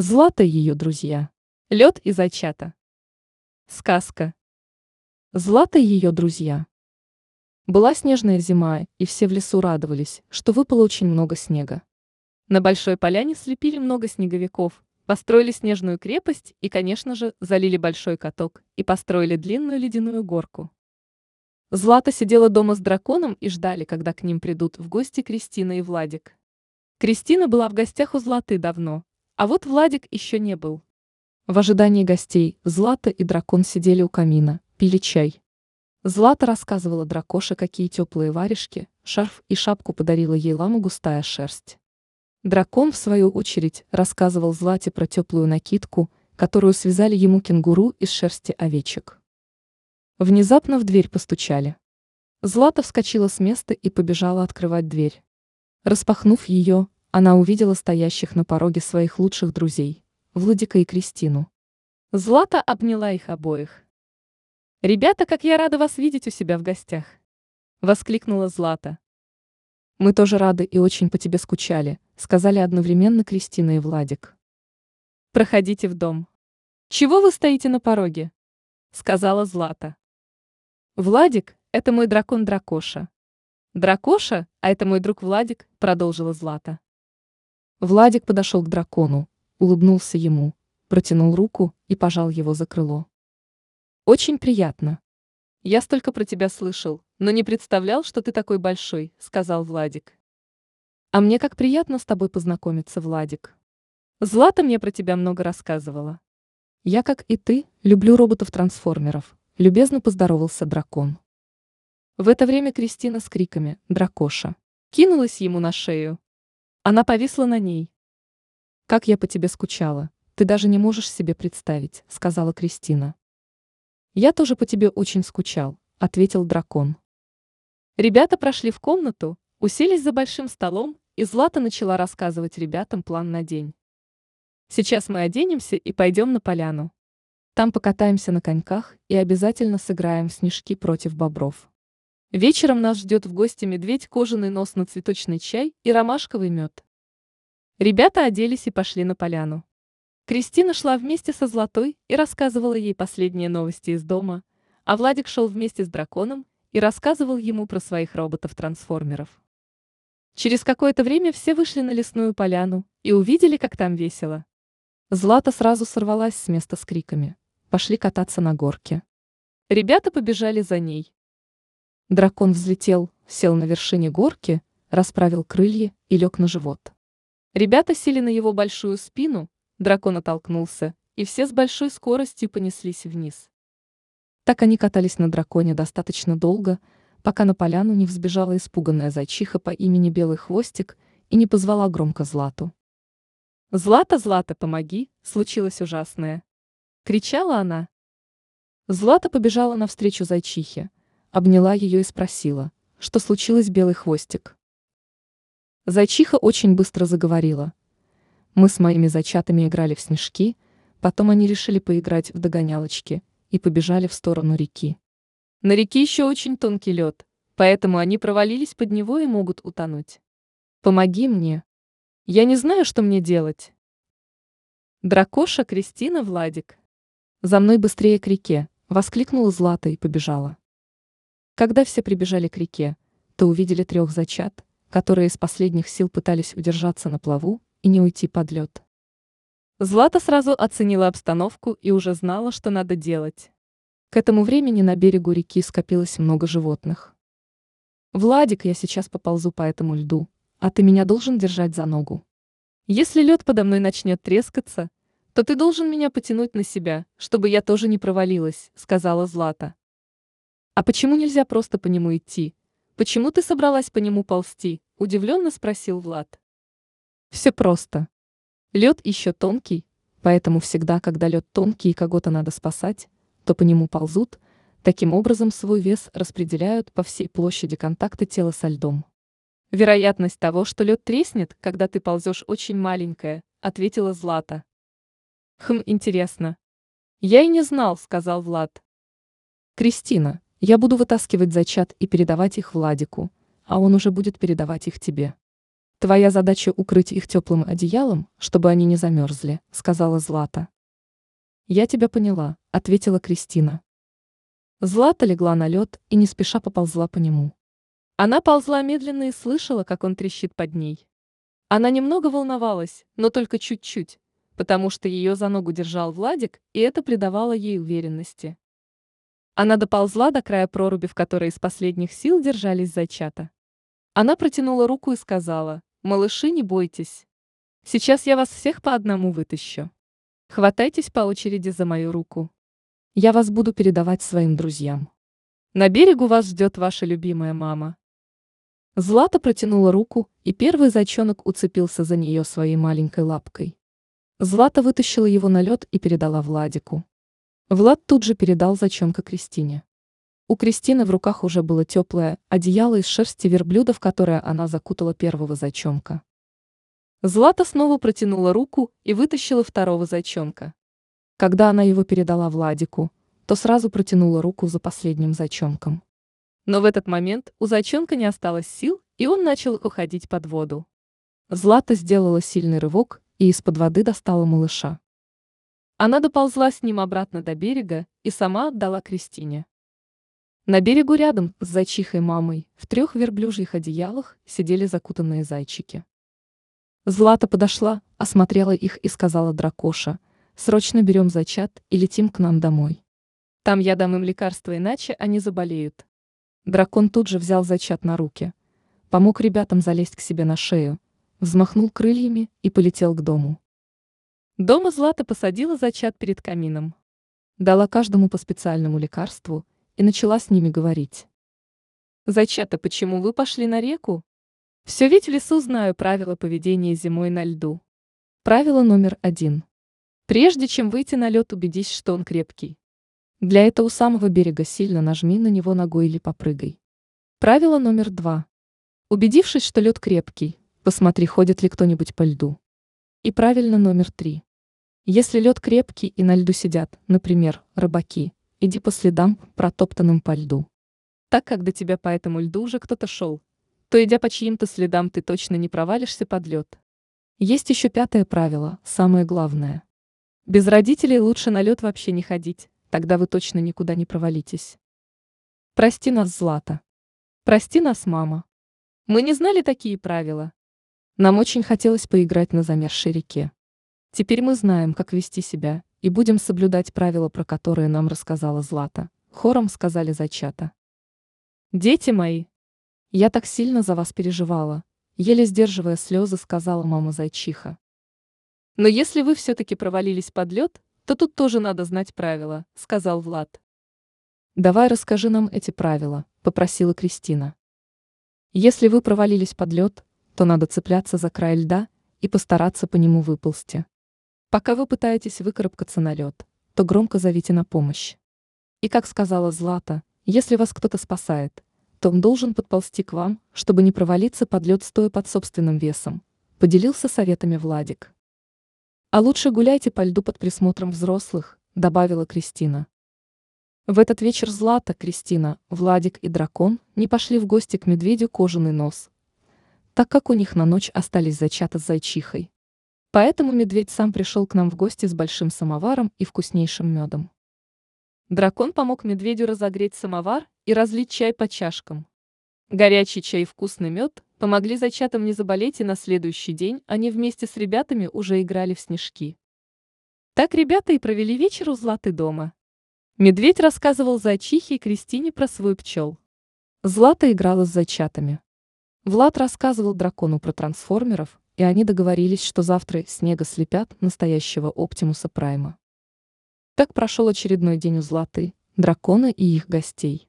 Злата и ее друзья. Лед и зайчата. Сказка. Злата и ее друзья. Была снежная зима, и все в лесу радовались, что выпало очень много снега. На большой поляне слепили много снеговиков, построили снежную крепость и, конечно же, залили большой каток и построили длинную ледяную горку. Злата сидела дома с драконом и ждали, когда к ним придут в гости Кристина и Владик. Кристина была в гостях у Златы давно, а вот Владик еще не был. В ожидании гостей Злата и дракон сидели у камина, пили чай. Злата рассказывала дракоше, какие теплые варежки, шарф и шапку подарила ей лама густая шерсть. Дракон, в свою очередь, рассказывал Злате про теплую накидку, которую связали ему кенгуру из шерсти овечек. Внезапно в дверь постучали. Злата вскочила с места и побежала открывать дверь. Распахнув ее, она увидела стоящих на пороге своих лучших друзей, Владика и Кристину. Злата обняла их обоих. «Ребята, как я рада вас видеть у себя в гостях!» — воскликнула Злата. «Мы тоже рады и очень по тебе скучали», — сказали одновременно Кристина и Владик. «Проходите в дом». «Чего вы стоите на пороге?» — сказала Злата. «Владик — это мой дракон Дракоша». «Дракоша, а это мой друг Владик», — продолжила Злата. Владик подошел к дракону, улыбнулся ему, протянул руку и пожал его за крыло. «Очень приятно. Я столько про тебя слышал, но не представлял, что ты такой большой», — сказал Владик. «А мне как приятно с тобой познакомиться, Владик. Злата мне про тебя много рассказывала. Я, как и ты, люблю роботов-трансформеров», — любезно поздоровался дракон. В это время Кристина с криками «Дракоша!» кинулась ему на шею. Она повисла на ней. «Как я по тебе скучала, ты даже не можешь себе представить», — сказала Кристина. «Я тоже по тебе очень скучал», — ответил дракон. Ребята прошли в комнату, уселись за большим столом, и Злата начала рассказывать ребятам план на день. «Сейчас мы оденемся и пойдем на поляну. Там покатаемся на коньках и обязательно сыграем в снежки против бобров. Вечером нас ждет в гости медведь, кожаный нос на цветочный чай и ромашковый мед. Ребята оделись и пошли на поляну. Кристина шла вместе со Златой и рассказывала ей последние новости из дома, а Владик шел вместе с драконом и рассказывал ему про своих роботов-трансформеров. Через какое-то время все вышли на лесную поляну и увидели, как там весело. Злата сразу сорвалась с места с криками. Пошли кататься на горке. Ребята побежали за ней. Дракон взлетел, сел на вершине горки, расправил крылья и лег на живот. Ребята сели на его большую спину, дракон оттолкнулся, и все с большой скоростью понеслись вниз. Так они катались на драконе достаточно долго, пока на поляну не взбежала испуганная зайчиха по имени Белый Хвостик и не позвала громко Злату. «Злата, Злата, помоги!» — случилось ужасное. Кричала она. Злата побежала навстречу зайчихе, обняла ее и спросила, что случилось белый хвостик. Зайчиха очень быстро заговорила. Мы с моими зайчатами играли в снежки, потом они решили поиграть в догонялочки и побежали в сторону реки. На реке еще очень тонкий лед, поэтому они провалились под него и могут утонуть. Помоги мне. Я не знаю, что мне делать. Дракоша Кристина Владик. За мной быстрее к реке, воскликнула Злата и побежала. Когда все прибежали к реке, то увидели трех зачат, которые из последних сил пытались удержаться на плаву и не уйти под лед. Злата сразу оценила обстановку и уже знала, что надо делать. К этому времени на берегу реки скопилось много животных. «Владик, я сейчас поползу по этому льду, а ты меня должен держать за ногу. Если лед подо мной начнет трескаться, то ты должен меня потянуть на себя, чтобы я тоже не провалилась», — сказала Злата. «А почему нельзя просто по нему идти? Почему ты собралась по нему ползти?» – удивленно спросил Влад. «Все просто. Лед еще тонкий, поэтому всегда, когда лед тонкий и кого-то надо спасать, то по нему ползут, таким образом свой вес распределяют по всей площади контакта тела со льдом. Вероятность того, что лед треснет, когда ты ползешь, очень маленькая, ответила Злата. Хм, интересно. Я и не знал, сказал Влад. Кристина, я буду вытаскивать зачат и передавать их Владику, а он уже будет передавать их тебе. Твоя задача укрыть их теплым одеялом, чтобы они не замерзли, сказала Злата. Я тебя поняла, ответила Кристина. Злата легла на лед и не спеша поползла по нему. Она ползла медленно и слышала, как он трещит под ней. Она немного волновалась, но только чуть-чуть, потому что ее за ногу держал Владик, и это придавало ей уверенности. Она доползла до края проруби, в которой из последних сил держались зайчата. Она протянула руку и сказала, «Малыши, не бойтесь. Сейчас я вас всех по одному вытащу. Хватайтесь по очереди за мою руку. Я вас буду передавать своим друзьям. На берегу вас ждет ваша любимая мама». Злата протянула руку, и первый зайчонок уцепился за нее своей маленькой лапкой. Злата вытащила его на лед и передала Владику. Влад тут же передал зайчонка Кристине. У Кристины в руках уже было теплое одеяло из шерсти верблюда, в которое она закутала первого зайчонка. Злата снова протянула руку и вытащила второго зайчонка. Когда она его передала Владику, то сразу протянула руку за последним зайчонком. Но в этот момент у зайчонка не осталось сил, и он начал уходить под воду. Злата сделала сильный рывок и из-под воды достала малыша. Она доползла с ним обратно до берега и сама отдала Кристине. На берегу рядом с зайчихой мамой в трех верблюжьих одеялах сидели закутанные зайчики. Злата подошла, осмотрела их и сказала дракоша, «Срочно берем зайчат и летим к нам домой. Там я дам им лекарства, иначе они заболеют». Дракон тут же взял зайчат на руки, помог ребятам залезть к себе на шею, взмахнул крыльями и полетел к дому. Дома Злата посадила зачат перед камином. Дала каждому по специальному лекарству и начала с ними говорить. «Зайчата, почему вы пошли на реку? Все ведь в лесу знаю правила поведения зимой на льду. Правило номер один. Прежде чем выйти на лед, убедись, что он крепкий. Для этого у самого берега сильно нажми на него ногой или попрыгай. Правило номер два. Убедившись, что лед крепкий, посмотри, ходит ли кто-нибудь по льду. И правильно номер три. Если лед крепкий и на льду сидят, например, рыбаки, иди по следам, протоптанным по льду. Так как до тебя по этому льду уже кто-то шел, то идя по чьим-то следам ты точно не провалишься под лед. Есть еще пятое правило, самое главное. Без родителей лучше на лед вообще не ходить, тогда вы точно никуда не провалитесь. Прости нас, Злата. Прости нас, мама. Мы не знали такие правила. Нам очень хотелось поиграть на замерзшей реке. Теперь мы знаем, как вести себя, и будем соблюдать правила, про которые нам рассказала Злата. Хором сказали зайчата. Дети мои, я так сильно за вас переживала, еле сдерживая слезы, сказала мама зайчиха. Но если вы все-таки провалились под лед, то тут тоже надо знать правила, сказал Влад. Давай расскажи нам эти правила, попросила Кристина. Если вы провалились под лед, то надо цепляться за край льда и постараться по нему выползти. Пока вы пытаетесь выкарабкаться на лед, то громко зовите на помощь. И как сказала Злата, если вас кто-то спасает, то он должен подползти к вам, чтобы не провалиться под лед стоя под собственным весом, поделился советами Владик. А лучше гуляйте по льду под присмотром взрослых, добавила Кристина. В этот вечер Злата, Кристина, Владик и Дракон не пошли в гости к медведю кожаный нос, так как у них на ночь остались зачата с зайчихой. Поэтому медведь сам пришел к нам в гости с большим самоваром и вкуснейшим медом. Дракон помог медведю разогреть самовар и разлить чай по чашкам. Горячий чай и вкусный мед помогли зайчатам не заболеть, и на следующий день они вместе с ребятами уже играли в снежки. Так ребята и провели вечер у Златы дома. Медведь рассказывал зайчихе и Кристине про свой пчел. Злата играла с зайчатами. Влад рассказывал дракону про трансформеров, и они договорились, что завтра снега слепят настоящего Оптимуса Прайма. Так прошел очередной день у Златы, дракона и их гостей.